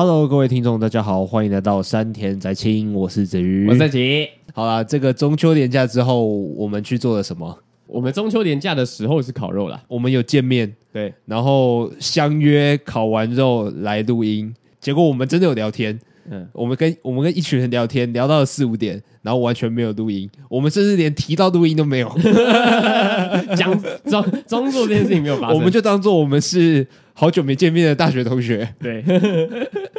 Hello，各位听众，大家好，欢迎来到山田宅青，我是子瑜，我是吉。好啦，这个中秋连假之后，我们去做了什么？我们中秋连假的时候是烤肉啦，我们有见面，对，然后相约烤完肉来录音，结果我们真的有聊天，嗯，我们跟我们跟一群人聊天，聊到了四五点，然后完全没有录音，我们甚至连提到录音都没有，讲装装作这件事情没有发生，我们就当做我们是。好久没见面的大学同学，对，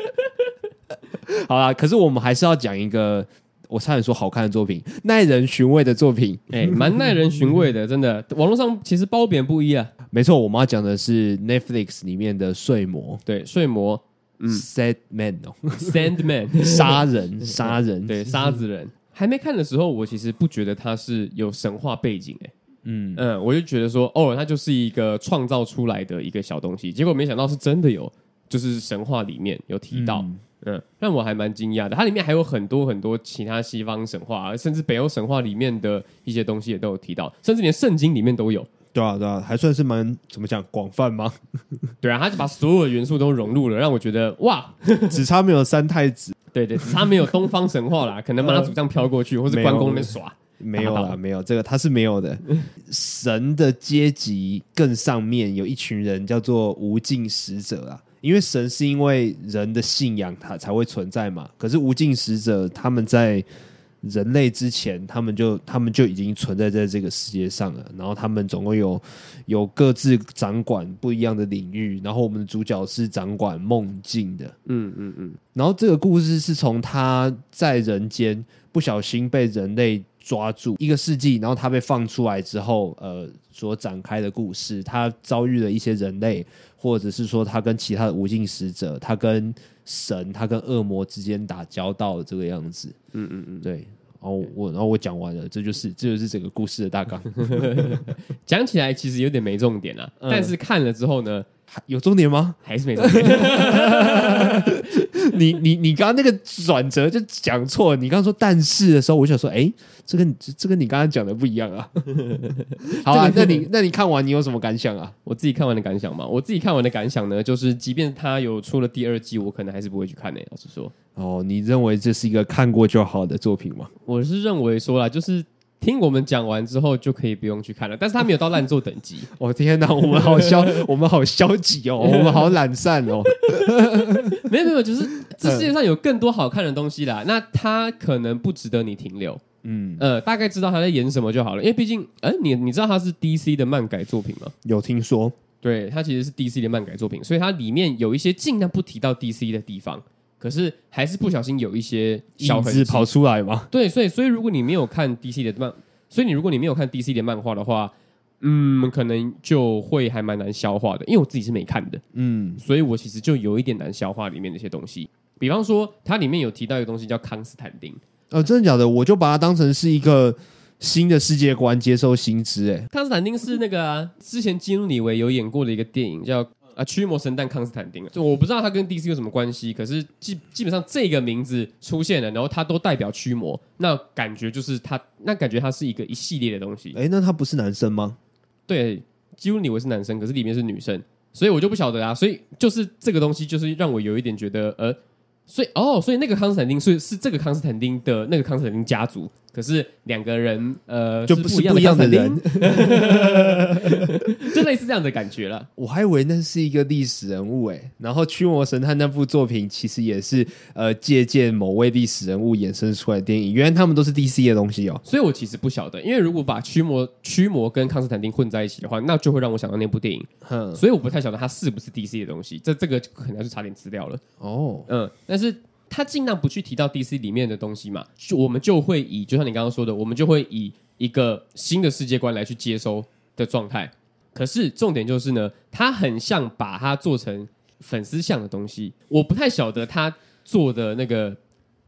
好啦，可是我们还是要讲一个，我差点说好看的作品，耐人寻味的作品，哎、欸，蛮耐人寻味的，真的。网络上其实褒贬不一啊。没错，我们要讲的是 Netflix 里面的睡魔，对，睡魔，嗯，Sandman 哦，Sandman，杀人，杀人，对，杀子人。还没看的时候，我其实不觉得它是有神话背景、欸，哎。嗯嗯，我就觉得说，哦，它就是一个创造出来的一个小东西，结果没想到是真的有，就是神话里面有提到，嗯，嗯，让我还蛮惊讶的。它里面还有很多很多其他西方神话，甚至北欧神话里面的一些东西也都有提到，甚至连圣经里面都有。对啊，对啊，还算是蛮怎么讲广泛吗？对啊，他就把所有的元素都融入了，让我觉得哇，只差没有三太子，对对，只差没有东方神话啦，可能妈祖这样飘过去，呃、或是关公那边耍。没有啦，没有这个，他是没有的。神的阶级更上面有一群人叫做无尽使者啊，因为神是因为人的信仰他才会存在嘛。可是无尽使者他们在人类之前，他们就他们就已经存在在这个世界上了。然后他们总共有有各自掌管不一样的领域。然后我们的主角是掌管梦境的，嗯嗯嗯。然后这个故事是从他在人间不小心被人类。抓住一个世纪，然后他被放出来之后，呃，所展开的故事，他遭遇了一些人类，或者是说他跟其他的无尽使者，他跟神，他跟恶魔之间打交道的这个样子。嗯嗯嗯，对。然后我，然后我讲完了，这就是这就是整个故事的大纲。讲起来其实有点没重点啊，嗯、但是看了之后呢，有重点吗？还是没重点？你你你刚刚那个转折就讲错了。你刚刚说但是的时候，我想说，哎，这跟这跟你刚刚讲的不一样啊。好啊，那你那你看完你有什么感想啊？我自己看完的感想嘛，我自己看完的感想呢，就是即便他有出了第二季，我可能还是不会去看呢。老实说，哦，你认为这是一个看过就好的作品吗？我是认为说啦，就是。听我们讲完之后就可以不用去看了，但是他没有到烂作等级。我、哦、天哪，我们好消，我们好消极哦，我们好懒散哦。没有没有，就是这世界上有更多好看的东西啦。那他可能不值得你停留。嗯呃，大概知道他在演什么就好了，因为毕竟，哎，你你知道他是 DC 的漫改作品吗？有听说，对，他其实是 DC 的漫改作品，所以它里面有一些尽量不提到 DC 的地方。可是还是不小心有一些小痕迹跑出来嘛？对，所以所以如果你没有看 DC 的漫，所以你如果你没有看 DC 的漫画的话，嗯，可能就会还蛮难消化的。因为我自己是没看的，嗯，所以我其实就有一点难消化里面的一些东西。比方说，它里面有提到一个东西叫康斯坦丁，呃，真的假的？我就把它当成是一个新的世界观，接受新知。哎，康斯坦丁是那个啊，之前基努里维有演过的一个电影叫。啊，驱魔神蛋康斯坦丁啊，就我不知道他跟 DC 有什么关系，可是基基本上这个名字出现了，然后他都代表驱魔，那感觉就是他，那感觉他是一个一系列的东西。哎，那他不是男生吗？对，几乎以为是男生，可是里面是女生，所以我就不晓得啊。所以就是这个东西，就是让我有一点觉得，呃，所以哦，所以那个康斯坦丁是是这个康斯坦丁的那个康斯坦丁家族。可是两个人，呃，就不是不一样的人，就类似这样的感觉了。我还以为那是一个历史人物诶。然后《驱魔神探》那部作品其实也是呃借鉴某位历史人物衍生出来的电影。原来他们都是 DC 的东西哦。所以我其实不晓得，因为如果把驱魔驱魔跟康斯坦丁混在一起的话，那就会让我想到那部电影。嗯，所以我不太晓得它是不是 DC 的东西。这这个可能要去查点资料了。哦，嗯，但是。他尽量不去提到 DC 里面的东西嘛，就我们就会以，就像你刚刚说的，我们就会以一个新的世界观来去接收的状态。可是重点就是呢，他很像把它做成粉丝向的东西。我不太晓得他做的那个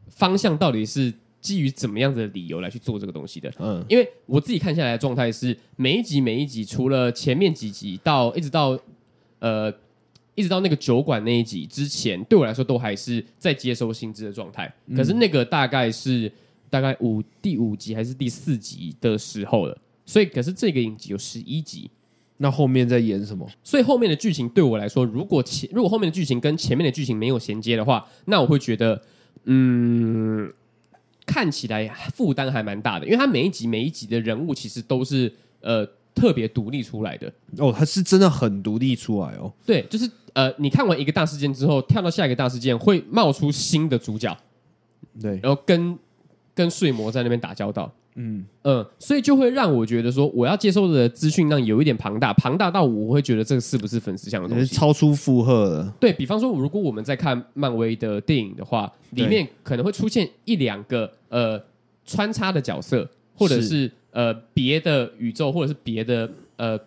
方向到底是基于怎么样的理由来去做这个东西的。嗯，因为我自己看下来的状态是，每一集每一集，除了前面几集到一直到呃。一直到那个酒馆那一集之前，对我来说都还是在接收新知的状态。可是那个大概是大概五第五集还是第四集的时候了。所以，可是这个影集有十一集，那后面在演什么？所以后面的剧情对我来说，如果前如果后面的剧情跟前面的剧情没有衔接的话，那我会觉得，嗯，看起来负担还蛮大的，因为他每一集每一集的人物其实都是呃特别独立出来的。哦，他是真的很独立出来哦。对，就是呃，你看完一个大事件之后，跳到下一个大事件，会冒出新的主角，对，然后跟跟睡魔在那边打交道。嗯。嗯，所以就会让我觉得说，我要接受的资讯量有一点庞大，庞大到我会觉得这个是不是粉丝向的东西，超出负荷了。对，比方说，如果我们在看漫威的电影的话，里面可能会出现一两个呃穿插的角色，或者是，是呃别的宇宙，或者是别的呃，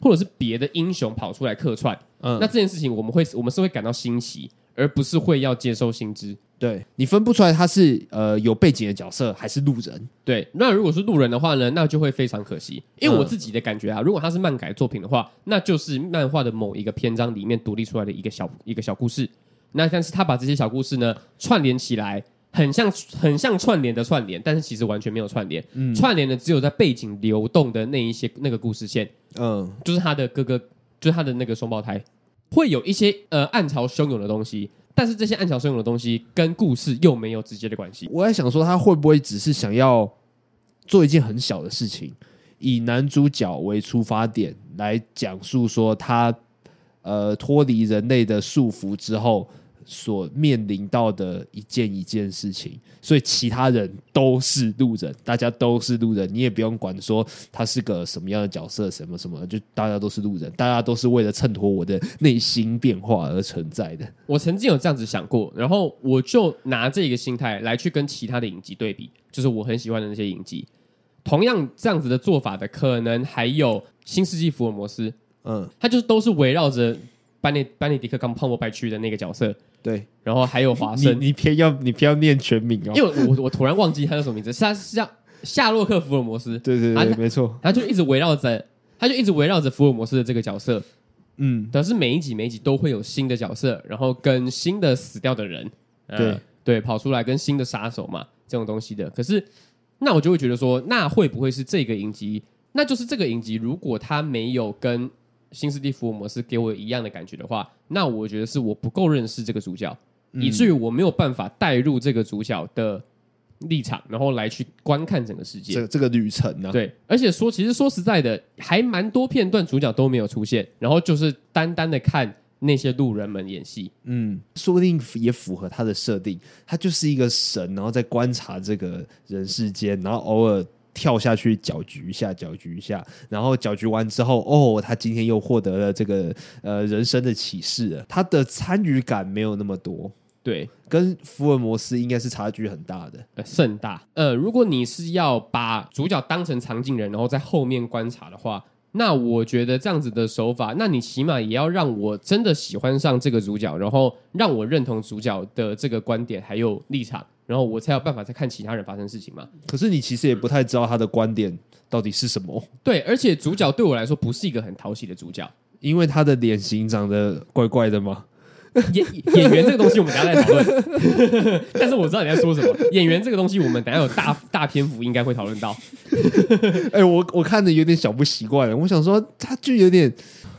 或者是别的英雄跑出来客串。嗯，那这件事情我们会我们是会感到新奇，而不是会要接受新知。对，你分不出来他是呃有背景的角色还是路人。对，那如果是路人的话呢，那就会非常可惜。因为我自己的感觉啊，如果他是漫改作品的话，那就是漫画的某一个篇章里面独立出来的一个小一个小故事。那但是他把这些小故事呢串联起来，很像很像串联的串联，但是其实完全没有串联。嗯，串联的只有在背景流动的那一些那个故事线。嗯，就是他的哥哥，就是他的那个双胞胎，会有一些呃暗潮汹涌的东西。但是这些暗潮汹涌的东西跟故事又没有直接的关系。我在想说，他会不会只是想要做一件很小的事情，以男主角为出发点来讲述说他呃脱离人类的束缚之后。所面临到的一件一件事情，所以其他人都是路人，大家都是路人，你也不用管说他是个什么样的角色，什么什么，就大家都是路人，大家都是为了衬托我的内心变化而存在的。我曾经有这样子想过，然后我就拿这个心态来去跟其他的影集对比，就是我很喜欢的那些影集，同样这样子的做法的，可能还有《新世纪福尔摩斯》，嗯，它就是都是围绕着班尼班尼迪克·冈波麦区的那个角色。对，然后还有华生，你偏要你偏要念全名哦，因为我我突然忘记他叫什么名字，是他是叫夏洛克·福尔摩斯，对对对，没错，他就一直围绕着，他就一直围绕着福尔摩斯的这个角色，嗯，但是每一集每一集都会有新的角色，然后跟新的死掉的人，呃、对。对，跑出来跟新的杀手嘛，这种东西的。可是那我就会觉得说，那会不会是这个影集？那就是这个影集，如果他没有跟新世纪福尔摩斯给我一样的感觉的话，那我觉得是我不够认识这个主角，嗯、以至于我没有办法带入这个主角的立场，然后来去观看整个世界。这这个旅程呢、啊？对，而且说其实说实在的，还蛮多片段主角都没有出现，然后就是单单的看那些路人们演戏。嗯，说不定也符合他的设定，他就是一个神，然后在观察这个人世间，然后偶尔。跳下去搅局一下，搅局一下，然后搅局完之后，哦，他今天又获得了这个呃人生的启示了。他的参与感没有那么多，对，跟福尔摩斯应该是差距很大的，呃，甚大。呃，如果你是要把主角当成藏镜人，然后在后面观察的话，那我觉得这样子的手法，那你起码也要让我真的喜欢上这个主角，然后让我认同主角的这个观点还有立场。然后我才有办法再看其他人发生事情嘛。可是你其实也不太知道他的观点到底是什么。对，而且主角对我来说不是一个很讨喜的主角，因为他的脸型长得怪怪的吗？演演员这个东西我们等下再讨论。但是我知道你在说什么。演员这个东西我们等下有大大篇幅应该会讨论到。哎、欸，我我看着有点小不习惯了。我想说他就有点，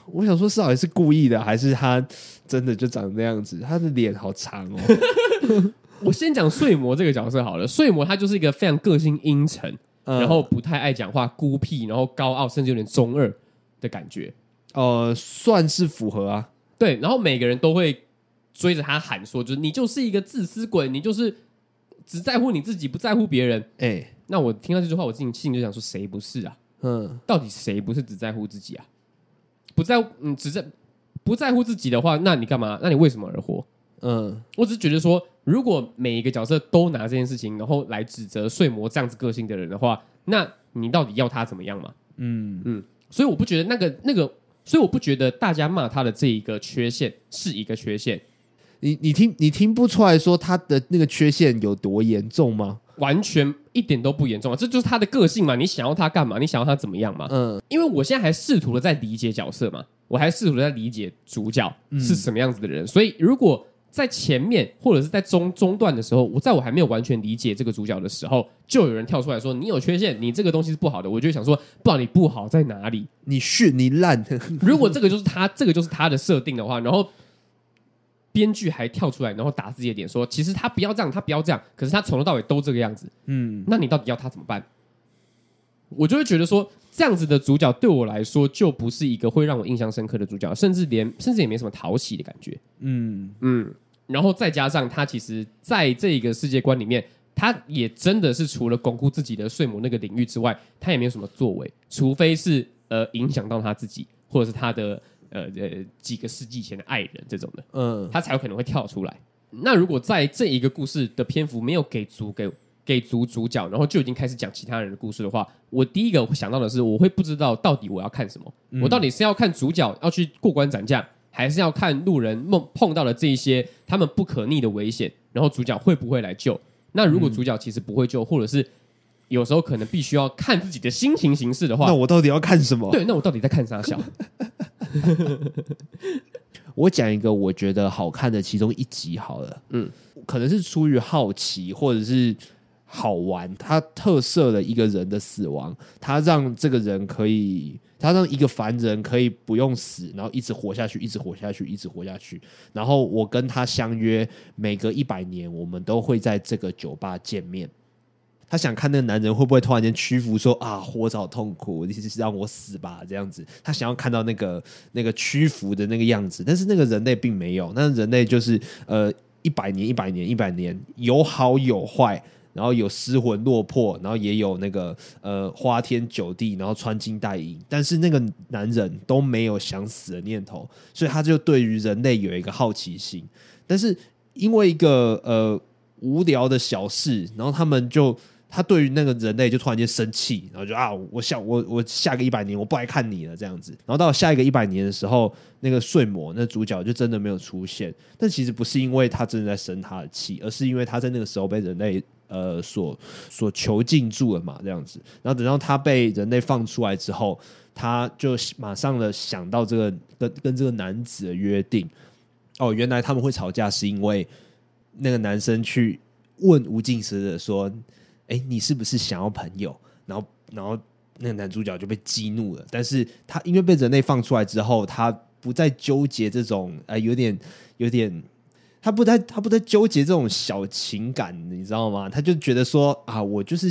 我想说是好像是故意的，还是他真的就长那样子？他的脸好长哦。我先讲睡魔这个角色好了，睡魔他就是一个非常个性阴沉，嗯、然后不太爱讲话、孤僻，然后高傲，甚至有点中二的感觉。呃，算是符合啊。对，然后每个人都会追着他喊说，就是你就是一个自私鬼，你就是只在乎你自己，不在乎别人。哎、欸，那我听到这句话，我自己心里就想说，谁不是啊？嗯，到底谁不是只在乎自己啊？不在乎，嗯，只在不在乎自己的话，那你干嘛？那你为什么而活？嗯，我只是觉得说。如果每一个角色都拿这件事情，然后来指责睡魔这样子个性的人的话，那你到底要他怎么样嘛？嗯嗯，所以我不觉得那个那个，所以我不觉得大家骂他的这一个缺陷是一个缺陷。你你听你听不出来说他的那个缺陷有多严重吗？完全一点都不严重啊！这就是他的个性嘛。你想要他干嘛？你想要他怎么样嘛？嗯，因为我现在还试图的在理解角色嘛，我还试图的在理解主角是什么样子的人，嗯、所以如果。在前面或者是在中中段的时候，我在我还没有完全理解这个主角的时候，就有人跳出来说：“你有缺陷，你这个东西是不好的。”我就想说：“不你不好在哪里？你逊，你烂。”如果这个就是他，这个就是他的设定的话，然后编剧还跳出来，然后打自己的脸说：“其实他不要这样，他不要这样。”可是他从头到尾都这个样子。嗯，那你到底要他怎么办？我就会觉得说，这样子的主角对我来说就不是一个会让我印象深刻的主角，甚至连甚至也没什么讨喜的感觉。嗯嗯，然后再加上他其实在这个世界观里面，他也真的是除了巩固自己的睡魔那个领域之外，他也没有什么作为，除非是呃影响到他自己，或者是他的呃呃几个世纪前的爱人这种的，嗯，他才有可能会跳出来。那如果在这一个故事的篇幅没有给足给。给足主角，然后就已经开始讲其他人的故事的话，我第一个想到的是，我会不知道到底我要看什么。嗯、我到底是要看主角要去过关斩将，还是要看路人梦碰到了这一些他们不可逆的危险，然后主角会不会来救？那如果主角其实不会救，或者是有时候可能必须要看自己的心情行事的话，那我到底要看什么？对，那我到底在看啥小？我讲一个我觉得好看的其中一集好了，嗯，可能是出于好奇，或者是。好玩，他特色的一个人的死亡，他让这个人可以，他让一个凡人可以不用死，然后一直活下去，一直活下去，一直活下去。然后我跟他相约，每隔一百年，我们都会在这个酒吧见面。他想看那个男人会不会突然间屈服说，啊，活着好痛苦，你是让我死吧，这样子。他想要看到那个那个屈服的那个样子，但是那个人类并没有，那人类就是呃，一百年，一百年，一百年，有好有坏。然后有失魂落魄，然后也有那个呃花天酒地，然后穿金戴银，但是那个男人都没有想死的念头，所以他就对于人类有一个好奇心。但是因为一个呃无聊的小事，然后他们就他对于那个人类就突然间生气，然后就啊，我下我我下个一百年我不来看你了这样子。然后到下一个一百年的时候，那个睡魔那主角就真的没有出现，但其实不是因为他真的在生他的气，而是因为他在那个时候被人类。呃，所所囚禁住了嘛，这样子。然后等到他被人类放出来之后，他就马上的想到这个跟跟这个男子的约定。哦，原来他们会吵架是因为那个男生去问无尽使者说：“哎，你是不是想要朋友？”然后，然后那个男主角就被激怒了。但是他因为被人类放出来之后，他不再纠结这种呃，有点有点。他不太，他不太纠结这种小情感，你知道吗？他就觉得说啊，我就是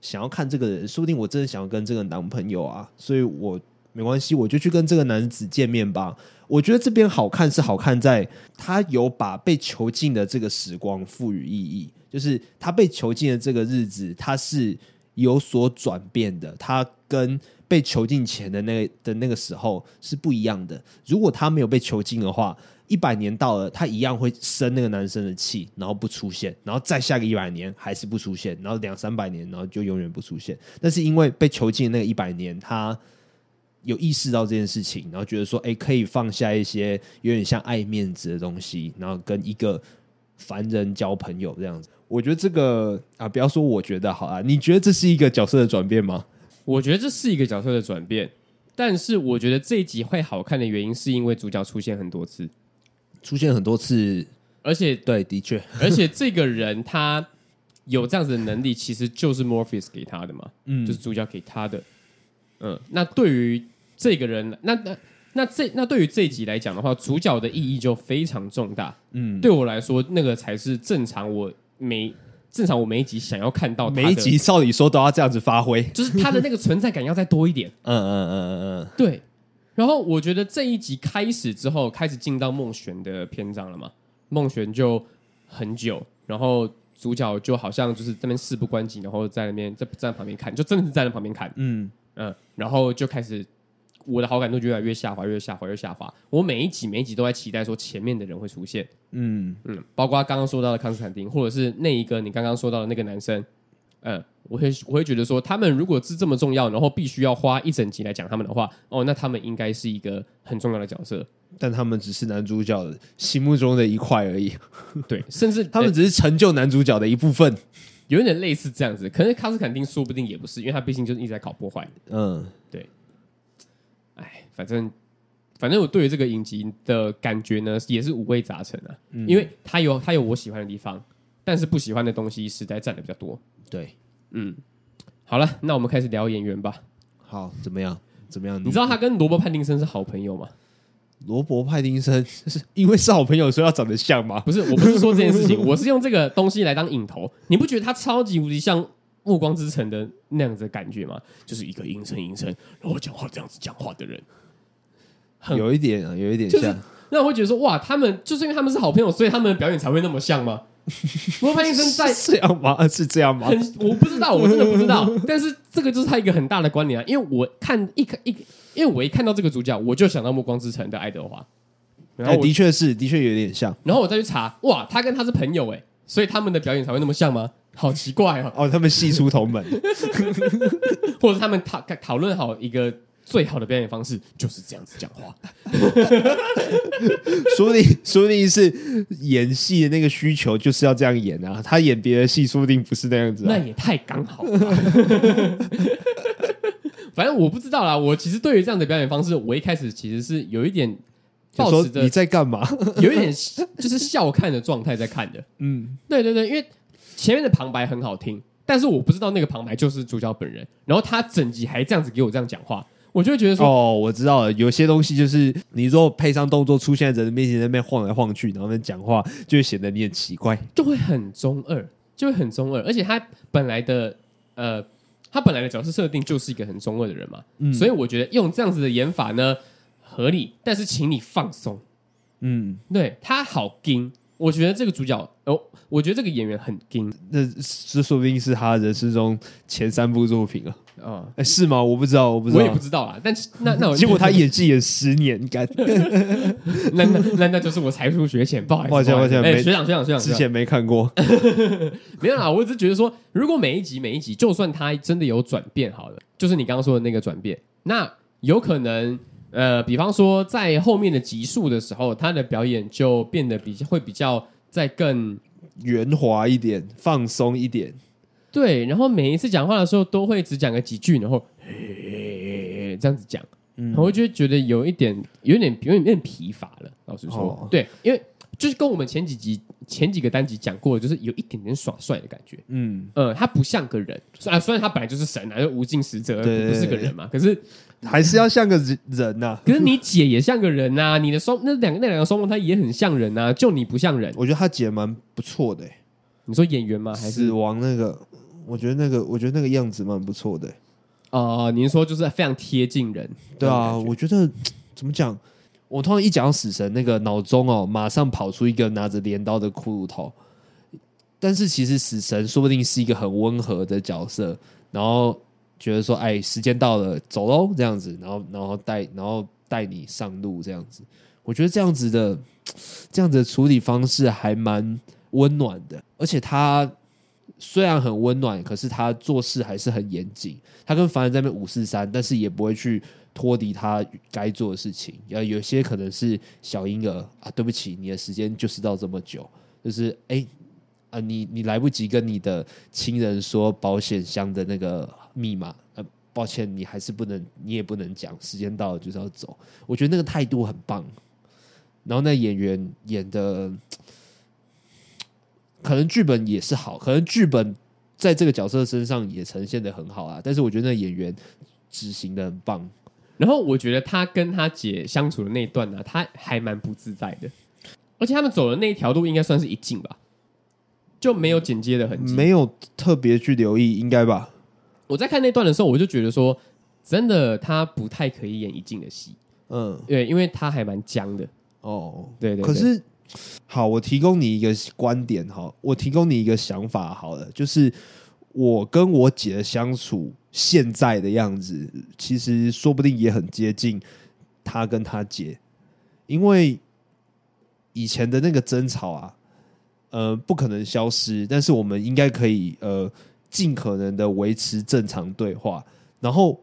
想要看这个人，说不定我真的想要跟这个男朋友啊，所以我没关系，我就去跟这个男子见面吧。我觉得这边好看是好看在，他有把被囚禁的这个时光赋予意义，就是他被囚禁的这个日子，他是有所转变的，他跟被囚禁前的那、的那个时候是不一样的。如果他没有被囚禁的话。一百年到了，他一样会生那个男生的气，然后不出现，然后再下个一百年还是不出现，然后两三百年，然后就永远不出现。但是因为被囚禁那个一百年，他有意识到这件事情，然后觉得说，哎，可以放下一些有点像爱面子的东西，然后跟一个凡人交朋友这样子。我觉得这个啊，不要说我觉得好啊，你觉得这是一个角色的转变吗？我觉得这是一个角色的转变，但是我觉得这一集会好看的原因，是因为主角出现很多次。出现很多次，而且对，的确，而且这个人他有这样子的能力，其实就是 Morpheus 给他的嘛，嗯，就是主角给他的，嗯，那对于这个人，那那那这那对于这一集来讲的话，主角的意义就非常重大，嗯，对我来说，那个才是正常，我每正常我每一集想要看到每一集，照理说都要这样子发挥，就是他的那个存在感要再多一点，嗯嗯嗯嗯嗯，对。然后我觉得这一集开始之后，开始进到梦璇的篇章了嘛。梦璇就很久，然后主角就好像就是这边事不关己，然后在那边在站在旁边看，就真的是站在旁边看。嗯嗯，然后就开始我的好感度就越来越下滑，越下滑，越下滑。我每一集每一集都在期待说前面的人会出现。嗯嗯，包括刚刚说到的康斯坦丁，或者是那一个你刚刚说到的那个男生。嗯，我会我会觉得说，他们如果是这么重要，然后必须要花一整集来讲他们的话，哦，那他们应该是一个很重要的角色。但他们只是男主角心目中的一块而已。对，甚至 他们只是成就男主角的一部分，有一点类似这样子。可是卡斯坦丁说不定也不是，因为他毕竟就是一直在搞破坏。嗯，对。哎，反正反正我对于这个影集的感觉呢，也是五味杂陈啊。嗯、因为他有他有我喜欢的地方，但是不喜欢的东西实在占的比较多。对，嗯，好了，那我们开始聊演员吧。好，怎么样？怎么样？你知道他跟罗伯·派丁森是好朋友吗？罗伯·派丁森是因为是好朋友，所以要长得像吗？不是，我不是说这件事情，我是用这个东西来当引头。你不觉得他超级无敌像《暮光之城》的那样子的感觉吗？就是一个阴沉阴沉，然后讲话这样子讲话的人，有一点啊，有一点像。就是、那我会觉得说，哇，他们就是因为他们是好朋友，所以他们的表演才会那么像吗？罗伯·派丁森在 这样吗？是这样吗？我不知道，我真的不知道。但是这个就是他一个很大的关联啊，因为我看一看一，因为我一看到这个主角，我就想到《暮光之城》的爱德华。然后、欸、的确是，的确有点像。然后我再去查，哇，他跟他是朋友哎，所以他们的表演才会那么像吗？好奇怪哦！哦，他们系出同门，或者他们讨讨论好一个最好的表演方式，就是这样子讲话。说不定，说不定是演戏的那个需求就是要这样演啊。他演别的戏，说不定不是那样子、啊。那也太刚好了。反正我不知道啦。我其实对于这样的表演方式，我一开始其实是有一点。说你在干嘛？有一点就是笑看的状态在看的。嗯，对对对，因为前面的旁白很好听，但是我不知道那个旁白就是主角本人。然后他整集还这样子给我这样讲话，我就会觉得说：哦，我知道了。有些东西就是你如果配上动作出现在人的面前，在那边晃来晃去，然后那讲话，就会显得你很奇怪，就会很中二，就会很中二。而且他本来的呃，他本来的角色设定就是一个很中二的人嘛，嗯，所以我觉得用这样子的演法呢。合理，但是请你放松。嗯，对他好硬，我觉得这个主角哦，我觉得这个演员很硬，那这说不定是他人生中前三部作品啊。啊，哎，是吗？我不知道，我不知道，我也不知道啊。但是那 那我结果他演技演十年，你看，那那那那就是我才疏学浅，不好意思，抱歉抱歉，哎，学长学长学长，之前没看过，没有啦。我只是觉得说，如果每一集每一集，就算他真的有转变，好了，就是你刚刚说的那个转变，那有可能。呃，比方说在后面的集数的时候，他的表演就变得比较会比较再更圆滑一点，放松一点。对，然后每一次讲话的时候都会只讲个几句，然后嘿这样子讲，嗯，然后我就觉得有一点有点有点有点疲乏了。老实说，哦、对，因为就是跟我们前几集前几个单集讲过，就是有一点点耍帅的感觉。嗯，呃，他不像个人，虽然虽然他本来就是神啊，就无尽使者，不是个人嘛，可是。还是要像个人人呐、啊，可是你姐也像个人呐、啊，你的双那两个那两个双胞胎也很像人呐、啊，就你不像人。我觉得他姐蛮不错的、欸，你说演员吗？还是死亡那个？我觉得那个，我觉得那个样子蛮不错的、欸。哦、呃，您说就是非常贴近人。对啊，我觉得怎么讲？我通常一讲到死神，那个脑中哦，马上跑出一个拿着镰刀的骷髅头。但是其实死神说不定是一个很温和的角色，然后。觉得说，哎，时间到了，走喽，这样子，然后，然后带，然后带你上路，这样子。我觉得这样子的，这样子的处理方式还蛮温暖的。而且他虽然很温暖，可是他做事还是很严谨。他跟凡人在那五四三，但是也不会去脱离他该做的事情。要有些可能是小婴儿啊，对不起，你的时间就是到这么久，就是哎。啊，你你来不及跟你的亲人说保险箱的那个密码，呃，抱歉，你还是不能，你也不能讲，时间到了就是要走。我觉得那个态度很棒，然后那演员演的，可能剧本也是好，可能剧本在这个角色身上也呈现的很好啊。但是我觉得那演员执行的很棒。然后我觉得他跟他姐相处的那一段呢，他还蛮不自在的，而且他们走的那一条路应该算是一镜吧。就没有剪接的痕迹，没有特别去留意，应该吧？我在看那段的时候，我就觉得说，真的他不太可以演一镜的戏，嗯，对，因为他还蛮僵的。哦，对对，对。可是，好，我提供你一个观点哈，我提供你一个想法好了，就是我跟我姐的相处现在的样子，其实说不定也很接近她跟她姐，因为以前的那个争吵啊。呃，不可能消失，但是我们应该可以呃，尽可能的维持正常对话。然后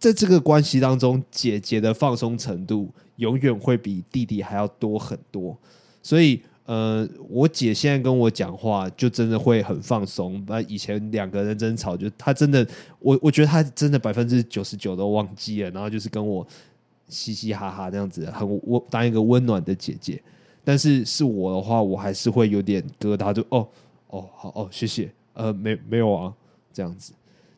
在这个关系当中，姐姐的放松程度永远会比弟弟还要多很多。所以，呃，我姐现在跟我讲话，就真的会很放松。那以前两个人争吵，就她真的，我我觉得她真的百分之九十九都忘记了，然后就是跟我嘻嘻哈哈这样子，很温当一个温暖的姐姐。但是是我的话，我还是会有点疙瘩，就哦哦好哦，谢谢，呃没没有啊，这样子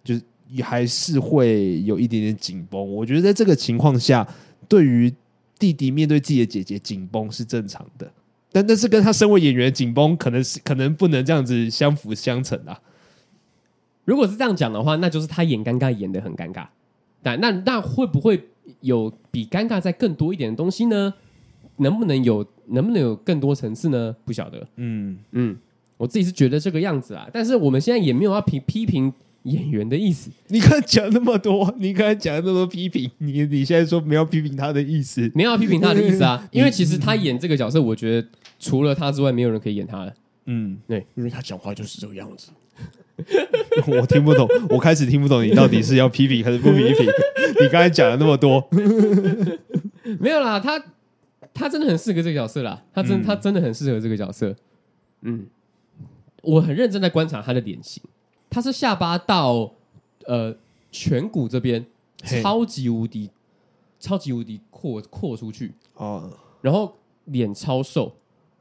就是还是会有一点点紧绷。我觉得在这个情况下，对于弟弟面对自己的姐姐紧绷是正常的，但但是跟他身为演员紧绷，可能是可能不能这样子相辅相成啊。如果是这样讲的话，那就是他演尴尬演的很尴尬。但那那会不会有比尴尬再更多一点的东西呢？能不能有？能不能有更多层次呢？不晓得。嗯嗯，我自己是觉得这个样子啊。但是我们现在也没有要批批评演员的意思。你刚才讲那么多，你刚才讲那么多批评，你你现在说没有批评他的意思，没有批评他的意思啊？因为其实他演这个角色，我觉得除了他之外，没有人可以演他了。嗯，对，因为他讲话就是这个样子。我听不懂，我开始听不懂你到底是要批评还是不批评？你刚才讲了那么多，没有啦，他。他真的很适合这个角色啦，他真、嗯、他真的很适合这个角色。嗯，我很认真在观察他的脸型，他是下巴到呃颧骨这边超级无敌超级无敌扩扩出去。哦，然后脸超瘦，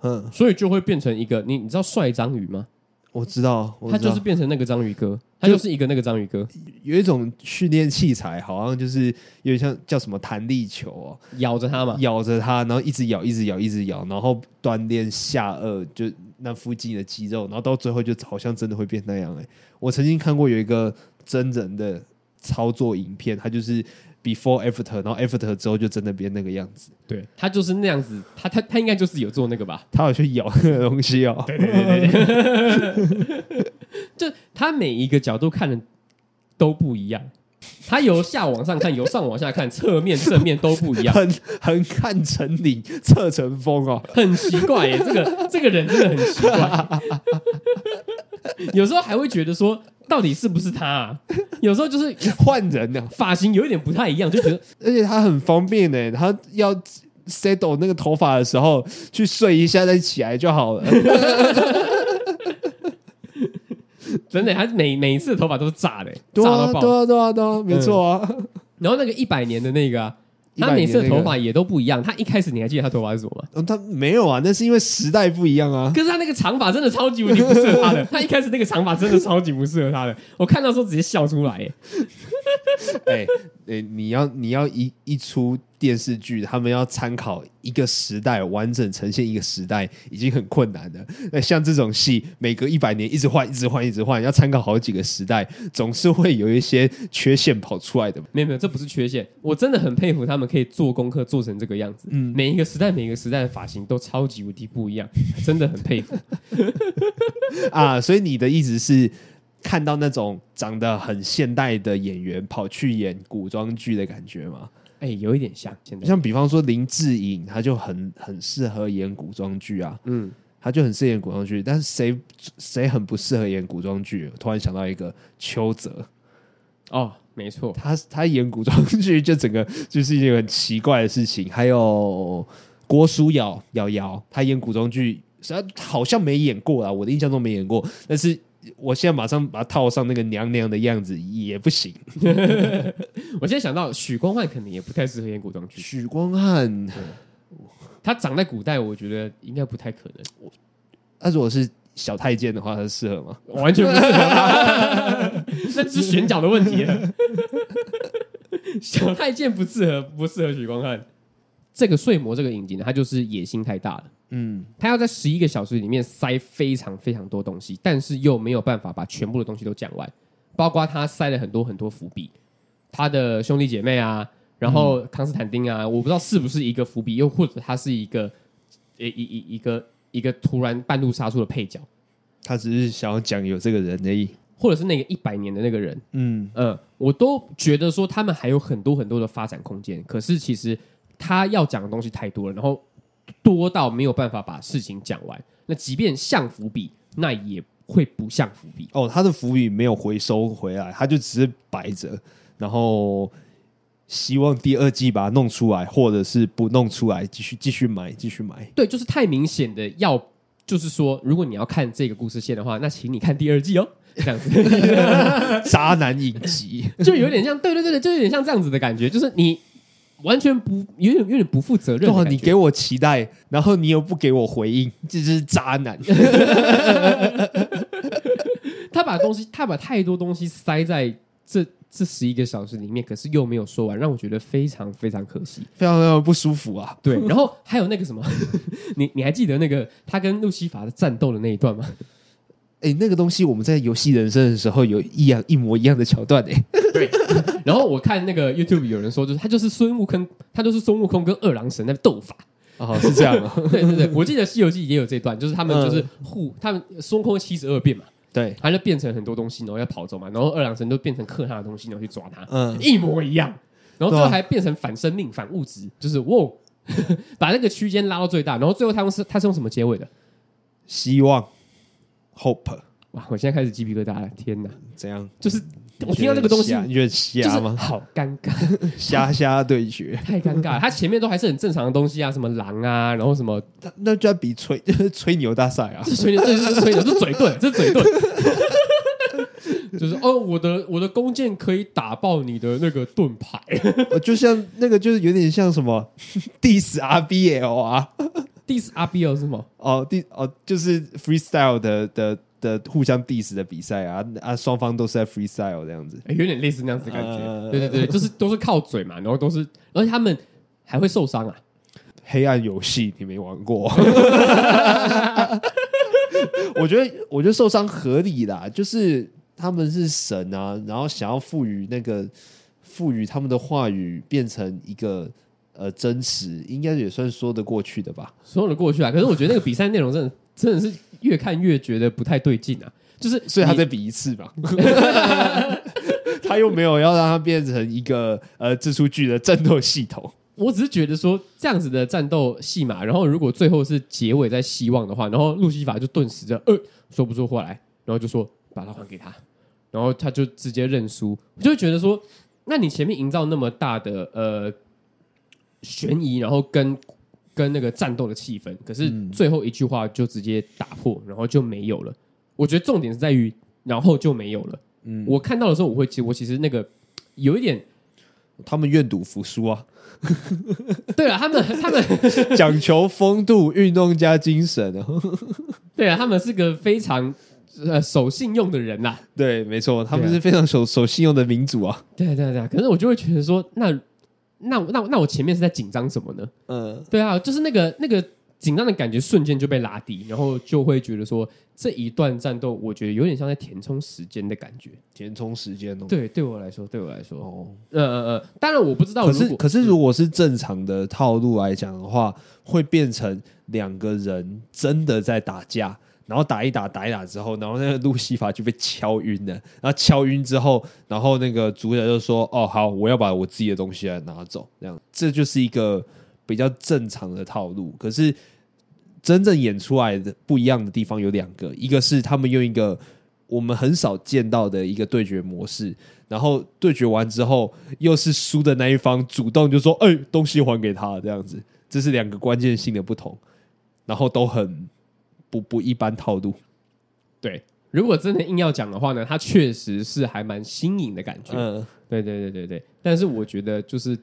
嗯，所以就会变成一个你你知道帅章鱼吗？我知道，我知道。他就是变成那个章鱼哥，他就是一个那个章鱼哥。有一种训练器材，好像就是有点像叫什么弹力球哦，咬着它嘛，咬着它，然后一直咬，一直咬，一直咬，然后锻炼下颚，就那附近的肌肉，然后到最后就好像真的会变那样。哎，我曾经看过有一个真人的操作影片，他就是。Before after，然后 after 之后就真的变那个样子。对，他就是那样子，他他他应该就是有做那个吧？他有去咬那个东西哦。对对对对，就他每一个角度看的都不一样，他由下往上看，由上往下看，侧面正面都不一样，很很看成岭侧成峰哦，很奇怪耶，这个这个人真的很奇怪，有时候还会觉得说。到底是不是他啊？有时候就是换人呢，发型有一点不太一样，就觉得，而且他很方便呢。他要 settle 那个头发的时候，去睡一下再起来就好了。真的，他每每一次的头发都是炸的，炸到爆，对啊，对啊，对啊，没错啊。然后那个一百年的那个。他每次的头发也都不一样。他一开始你还记得他头发是什么吗？哦，他没有啊，那是因为时代不一样啊。可是他那个长发真的超级无敌不适合他的。他一开始那个长发真的超级不适合他的。我看到时候直接笑出来。哎哎，你要你要一一出电视剧，他们要参考一个时代，完整呈现一个时代，已经很困难了。那像这种戏，每隔一百年一直换，一直换，一直换，要参考好几个时代，总是会有一些缺陷跑出来的。没有没有，这不是缺陷，我真的很佩服他们可以做功课做成这个样子。嗯，每一个时代，每一个时代的发型都超级无敌不一样，真的很佩服。啊，所以你的意思是？看到那种长得很现代的演员跑去演古装剧的感觉吗？哎、欸，有一点像。现在像比方说林志颖，他就很很适合演古装剧啊。嗯，他就很适合演古装剧。但是谁谁很不适合演古装剧？突然想到一个邱泽。哦，没错，他他演古装剧就整个就是一件很奇怪的事情。还有郭书瑶瑶瑶，她演古装剧，他好像没演过啊。我的印象中没演过，但是。我现在马上把它套上那个娘娘的样子也不行。我现在想到许光汉可能也不太适合演古装剧。许光汉，他长在古代，我觉得应该不太可能。那如果是小太监的话，他适合吗？完全不适合，那只是选角的问题了。小太监不适合，不适合许光汉。这个睡魔这个影集呢，他就是野心太大了。嗯，他要在十一个小时里面塞非常非常多东西，但是又没有办法把全部的东西都讲完，包括他塞了很多很多伏笔，他的兄弟姐妹啊，然后康斯坦丁啊，嗯、我不知道是不是一个伏笔，又或者他是一个一一一一个一个突然半路杀出的配角，他只是想要讲有这个人而已，或者是那个一百年的那个人，嗯。嗯、呃，我都觉得说他们还有很多很多的发展空间，可是其实。他要讲的东西太多了，然后多到没有办法把事情讲完。那即便像伏笔，那也会不像伏笔。哦，他的伏笔没有回收回来，他就只是摆着，然后希望第二季把它弄出来，或者是不弄出来，继续继续买，继续买。对，就是太明显的要，就是说，如果你要看这个故事线的话，那请你看第二季哦。这样子，渣男影集 就有点像，对对对对，就有点像这样子的感觉，就是你。完全不有点有点不负责任。对，你给我期待，然后你又不给我回应，这就是渣男。他把东西，他把太多东西塞在这这十一个小时里面，可是又没有说完，让我觉得非常非常可惜，非常非常不舒服啊。对，然后还有那个什么，你你还记得那个他跟路西法的战斗的那一段吗？哎，那个东西我们在游戏人生的时候有一样一模一样的桥段哎。对，然后我看那个 YouTube 有人说，就是他就是孙悟空，他就是孙悟空跟二郎神在斗法。哦，是这样 啊。对对对，我记得《西游记》也有这段，就是他们就是互，他们孙悟空七十二变嘛。对，他就变成很多东西，然后要跑走嘛，然后二郎神就变成克他的东西，然后去抓他，嗯，一模一样。然后最后还变成反生命、反物质，就是哇，把那个区间拉到最大。然后最后他用是他是用什么结尾的？希望，hope。哇，我现在开始鸡皮疙瘩了，天哪！怎样？就是我听到这个东西，你觉得瞎吗？好尴尬，瞎瞎对决，太尴尬了。他前面都还是很正常的东西啊，什么狼啊，然后什么，那就要比吹 吹牛大赛啊，是吹牛，这是吹牛，这是嘴遁，这是嘴遁。就是哦，我的我的弓箭可以打爆你的那个盾牌，就像那个就是有点像什么 diss RBL 啊，diss RBL 是什么？哦，第哦就是 freestyle 的的的互相 diss 的比赛啊啊，双方都是在 freestyle 这样子，有点类似那样子的感觉。呃、对对对，就是都是靠嘴嘛，然后都是，而且他们还会受伤啊。黑暗游戏你没玩过？我觉得我觉得受伤合理啦，就是。他们是神啊，然后想要赋予那个赋予他们的话语变成一个呃真实，应该也算说得过去的吧？说得过去啊。可是我觉得那个比赛内容真的 真的是越看越觉得不太对劲啊。就是所以他再比一次吧，他又没有要让它变成一个呃这出剧的战斗系统。我只是觉得说这样子的战斗戏码，然后如果最后是结尾在希望的话，然后路西法就顿时就呃说不出话来，然后就说把它还给他。然后他就直接认输，我就会觉得说，那你前面营造那么大的呃悬疑，然后跟跟那个战斗的气氛，可是最后一句话就直接打破，然后就没有了。我觉得重点是在于，然后就没有了。嗯，我看到的时候，我会其实我其实那个有一点，他们愿赌服输啊。对啊，他们他们 讲求风度、运动加精神啊。对啊，他们是个非常。呃，守信用的人呐、啊，对，没错，他们是非常守守信用的民族啊。对对对，可是我就会觉得说，那那那那我前面是在紧张什么呢？嗯，对啊，就是那个那个紧张的感觉瞬间就被拉低，然后就会觉得说，这一段战斗，我觉得有点像在填充时间的感觉，填充时间哦。对，对我来说，对我来说，哦，呃呃呃，当然我不知道，可是可是如果是正常的套路来讲的话，会变成两个人真的在打架。然后打一打，打一打之后，然后那个路西法就被敲晕了。然后敲晕之后，然后那个主角就说：“哦，好，我要把我自己的东西来拿走。”这样，这就是一个比较正常的套路。可是真正演出来的不一样的地方有两个，一个是他们用一个我们很少见到的一个对决模式，然后对决完之后，又是输的那一方主动就说：“哎，东西还给他。”这样子，这是两个关键性的不同，然后都很。不不一般套路，对。如果真的硬要讲的话呢，它确实是还蛮新颖的感觉。嗯，对对对对对。但是我觉得就是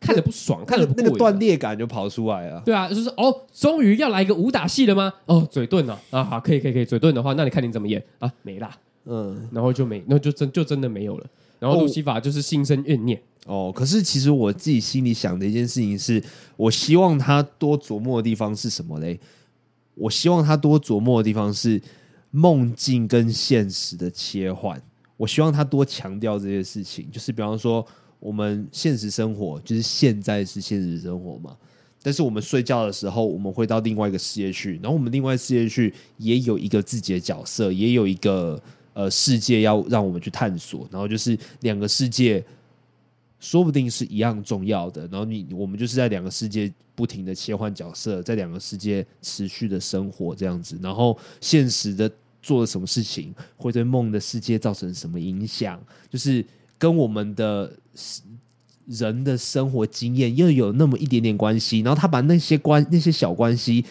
看着不爽，看着那个断裂感就跑出来了。对啊，就是哦，终于要来一个武打戏了吗？哦，嘴遁了啊，好，可以可以可以，嘴遁的话，那你看你怎么演啊？没啦，嗯，然后就没，那就真就真的没有了。然后路西法就是心生怨念哦。可是其实我自己心里想的一件事情是，我希望他多琢磨的地方是什么嘞？我希望他多琢磨的地方是梦境跟现实的切换。我希望他多强调这些事情，就是比方说，我们现实生活就是现在是现实生活嘛，但是我们睡觉的时候，我们会到另外一个世界去，然后我们另外世界去也有一个自己的角色，也有一个呃世界要让我们去探索，然后就是两个世界。说不定是一样重要的，然后你我们就是在两个世界不停的切换角色，在两个世界持续的生活这样子，然后现实的做了什么事情会对梦的世界造成什么影响，就是跟我们的人的生活经验又有那么一点点关系，然后他把那些关那些小关系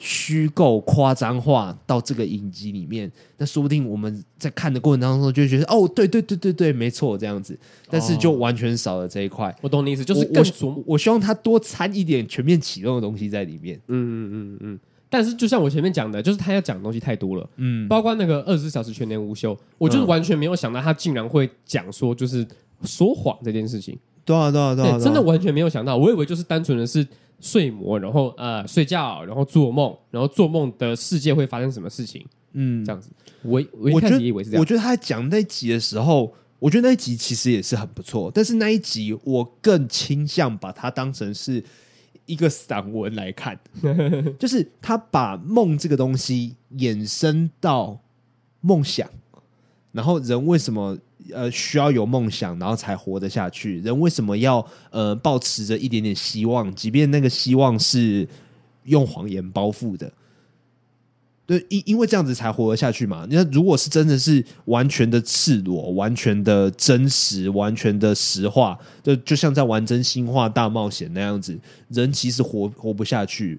虚构夸张化到这个影集里面，那说不定我们在看的过程当中就会觉得哦，对对对对对，没错，这样子，但是就完全少了这一块。我懂你意思，就是更我我，我希望他多掺一点全面启动的东西在里面。嗯嗯嗯嗯。但是就像我前面讲的，就是他要讲的东西太多了。嗯，包括那个二十四小时全年无休，我就是完全没有想到他竟然会讲说就是说谎这件事情。对啊对啊对啊，真的完全没有想到，我以为就是单纯的是。睡魔，然后呃睡觉，然后做梦，然后做梦的世界会发生什么事情？嗯，这样子。我我一开始以为是这样。我觉得他讲那一集的时候，我觉得那一集其实也是很不错。但是那一集我更倾向把它当成是一个散文来看，就是他把梦这个东西衍生到梦想，然后人为什么？呃，需要有梦想，然后才活得下去。人为什么要呃抱持着一点点希望，即便那个希望是用谎言包覆的？对，因因为这样子才活得下去嘛。那如果是真的是完全的赤裸、完全的真实、完全的实话，就就像在玩真心话大冒险那样子，人其实活活不下去。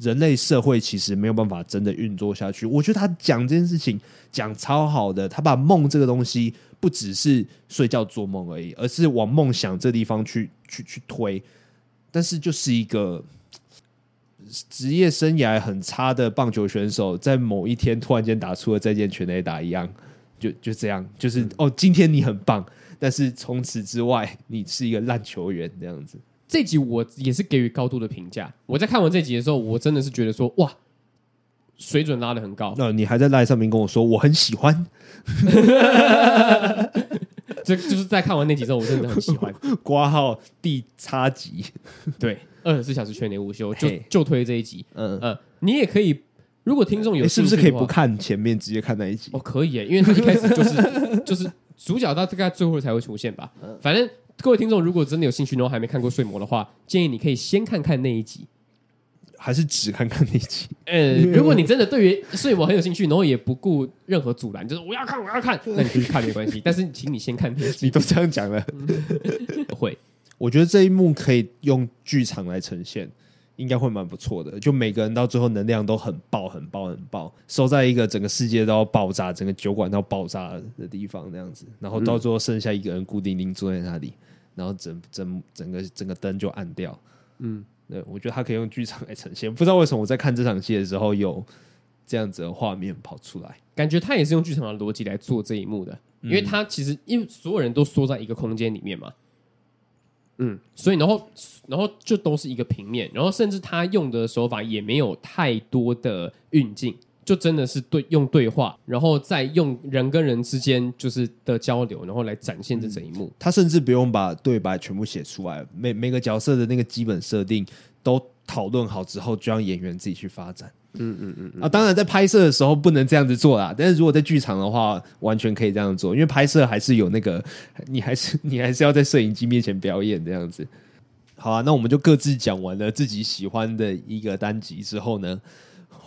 人类社会其实没有办法真的运作下去。我觉得他讲这件事情讲超好的，他把梦这个东西不只是睡觉做梦而已，而是往梦想这地方去去去推。但是就是一个职业生涯很差的棒球选手，在某一天突然间打出了再见全垒打一样，就就这样，就是哦，今天你很棒，但是从此之外你是一个烂球员这样子。这集我也是给予高度的评价。我在看完这集的时候，我真的是觉得说，哇，水准拉的很高。那你还在赖上面跟我说我很喜欢，这就是在看完那集之后，我真的很喜欢。挂号第叉集，对，二十四小时全年无休，就就推这一集。嗯嗯，你也可以，如果听众有是不是可以不看前面，直接看那一集？哦，可以，因为他一开始就是 就是主角到大概最后才会出现吧。反正。各位听众，如果真的有兴趣，然后还没看过《睡魔》的话，建议你可以先看看那一集，还是只看看那一集？呃，如果你真的对于《睡魔》很有兴趣，然后也不顾任何阻拦，就是我要看，我要看，那你就去看没关系。但是，请你先看那一集。你都这样讲了，会。我觉得这一幕可以用剧场来呈现。应该会蛮不错的，就每个人到最后能量都很爆、很爆、很爆，收在一个整个世界都要爆炸、整个酒馆都要爆炸的地方，那样子，然后到最后剩下一个人孤零零坐在那里，然后整整整个整个灯就暗掉。嗯，对，我觉得他可以用剧场来呈现。不知道为什么我在看这场戏的时候有这样子的画面跑出来，感觉他也是用剧场的逻辑来做这一幕的，因为他其实因为所有人都缩在一个空间里面嘛。嗯，所以然后然后就都是一个平面，然后甚至他用的手法也没有太多的运镜，就真的是对用对话，然后再用人跟人之间就是的交流，然后来展现这整一幕。嗯，他甚至不用把对白全部写出来，每每个角色的那个基本设定都讨论好之后，就让演员自己去发展。嗯嗯嗯，嗯啊，当然在拍摄的时候不能这样子做啦。但是如果在剧场的话，完全可以这样做，因为拍摄还是有那个，你还是 你还是要在摄影机面前表演这样子。好啊，那我们就各自讲完了自己喜欢的一个单集之后呢，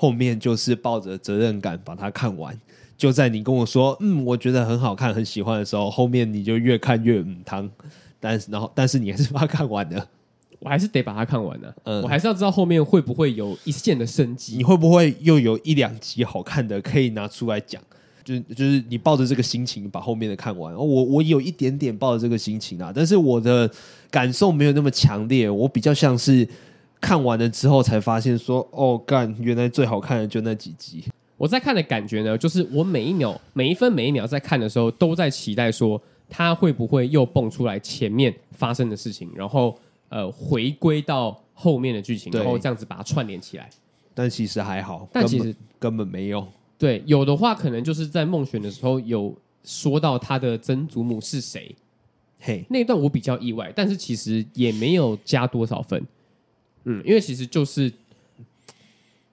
后面就是抱着责任感把它看完。就在你跟我说嗯，我觉得很好看，很喜欢的时候，后面你就越看越嗯汤。但是然后但是你还是把它看完了。我还是得把它看完呢、啊。嗯，我还是要知道后面会不会有一线的生机。你会不会又有一两集好看的可以拿出来讲？就就是你抱着这个心情把后面的看完。我我有一点点抱着这个心情啊，但是我的感受没有那么强烈。我比较像是看完了之后才发现说，哦，干，原来最好看的就那几集。我在看的感觉呢，就是我每一秒、每一分、每一秒在看的时候，都在期待说，他会不会又蹦出来前面发生的事情，然后。呃，回归到后面的剧情，然后这样子把它串联起来。但其实还好，但其实根本没有。对，有的话可能就是在梦选的时候有说到他的曾祖母是谁。嘿，那一段我比较意外，但是其实也没有加多少分。嗯，因为其实就是，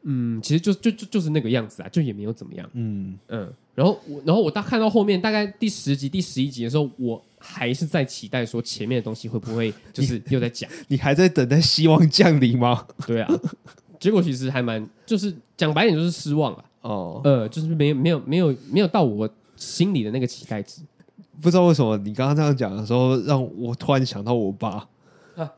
嗯，其实就就就就是那个样子啊，就也没有怎么样。嗯嗯。然后我，然后我到看到后面大概第十集、第十一集的时候，我。还是在期待说前面的东西会不会 就是又在讲？你还在等待希望降临吗？对啊，结果其实还蛮就是讲白点就是失望了哦，呃，就是没有没有没有没有到我心里的那个期待值。不知道为什么你刚刚这样讲的时候，让我突然想到我爸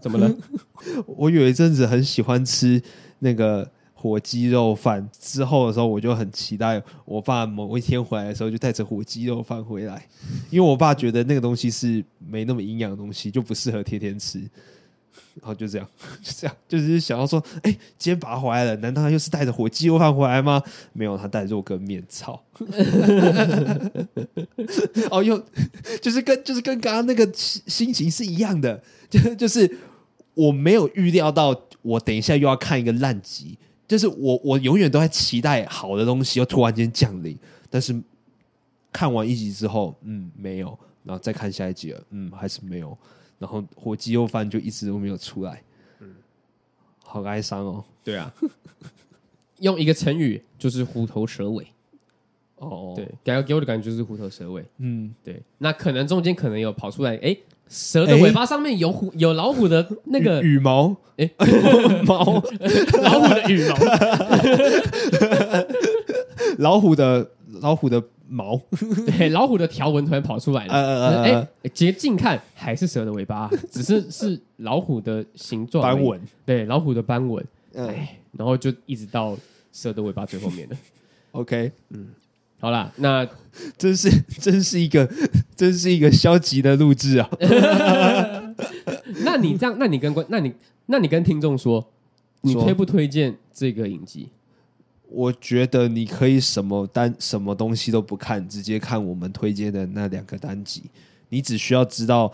怎么了？我有一阵子很喜欢吃那个火鸡肉饭之后的时候，我就很期待我爸某一天回来的时候就带着火鸡肉饭回来，因为我爸觉得那个东西是没那么营养的东西，就不适合天天吃。然后就这样，就这样，就是想要说，哎，今天爸回来了，难道他又是带着火鸡肉饭回来吗？没有，他带肉跟面操。哦，又就是跟就是跟刚刚那个心情是一样的，就 就是我没有预料到，我等一下又要看一个烂集，就是我我永远都在期待好的东西，又突然间降临，但是看完一集之后，嗯，没有，然后再看下一集了，嗯，还是没有。然后火鸡肉饭就一直都没有出来，嗯，好哀伤哦。对啊，用一个成语就是虎头蛇尾。哦，对，给给我的感觉就是虎头蛇尾。嗯，对。那可能中间可能有跑出来，哎，蛇的尾巴上面有虎，有老虎的那个羽毛，哎，毛，老虎的羽毛，老虎的老虎的。毛对，老虎的条纹突然跑出来了。哎，直接近看还是蛇的尾巴，只是是老虎的形状斑纹。对，老虎的斑纹。哎，然后就一直到蛇的尾巴最后面了。OK，嗯，好啦，那真是真是一个真是一个消极的录制啊。那你这样，那你跟观，那你那你跟听众说，你推不推荐这个影集？我觉得你可以什么单什么东西都不看，直接看我们推荐的那两个单集。你只需要知道，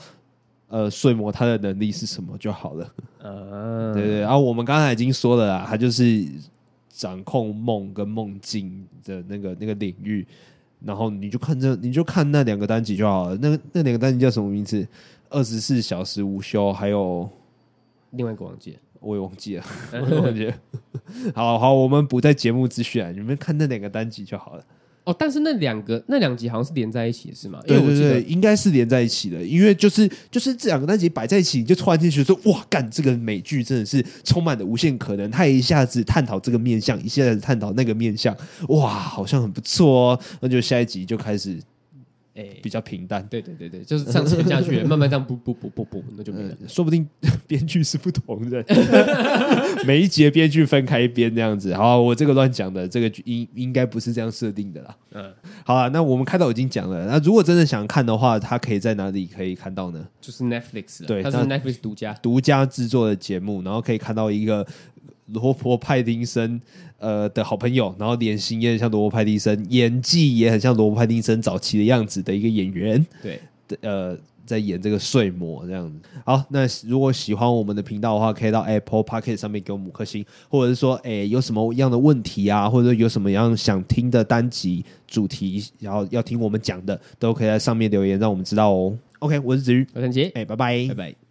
呃，睡魔他的能力是什么就好了。嗯，对对。然后我们刚才已经说了啦，他就是掌控梦跟梦境的那个那个领域。然后你就看这，你就看那两个单集就好了。那那两个单集叫什么名字？二十四小时无休，还有另外一个忘记了。我也忘记了，我也忘记了。好好，我们不在节目资讯啊，你们看那两个单集就好了。哦，但是那两个那两集好像是连在一起的是吗？对对对，应该是连在一起的，因为就是就是这两个单集摆在一起，你就突然间觉得说，哇，干这个美剧真的是充满了无限可能。他一下子探讨这个面相，一下子探讨那个面相，哇，好像很不错哦。那就下一集就开始。比较平淡，对对对对，就是这样沉下去，慢慢这样补补补补补，那就没了。说不定 编剧是不同人，每一节编剧分开编这样子。好，我这个乱讲的，这个应应该不是这样设定的啦。嗯，好了，那我们开头已经讲了。那如果真的想看的话，它可以在哪里可以看到呢？就是 Netflix，对，它是 Netflix 独家独家制作的节目，然后可以看到一个罗伯派丁森。呃的好朋友，然后脸型也很像罗伯·派丁森，演技也很像罗伯·派丁森早期的样子的一个演员。对，呃，在演这个睡魔这样子。好，那如果喜欢我们的频道的话，可以到 Apple Podcast 上面给我们五颗星，或者是说，哎，有什么样的问题啊，或者有什么样想听的单集主题，然后要听我们讲的，都可以在上面留言，让我们知道哦。OK，我是子瑜，我是陈杰，哎，拜拜，拜拜。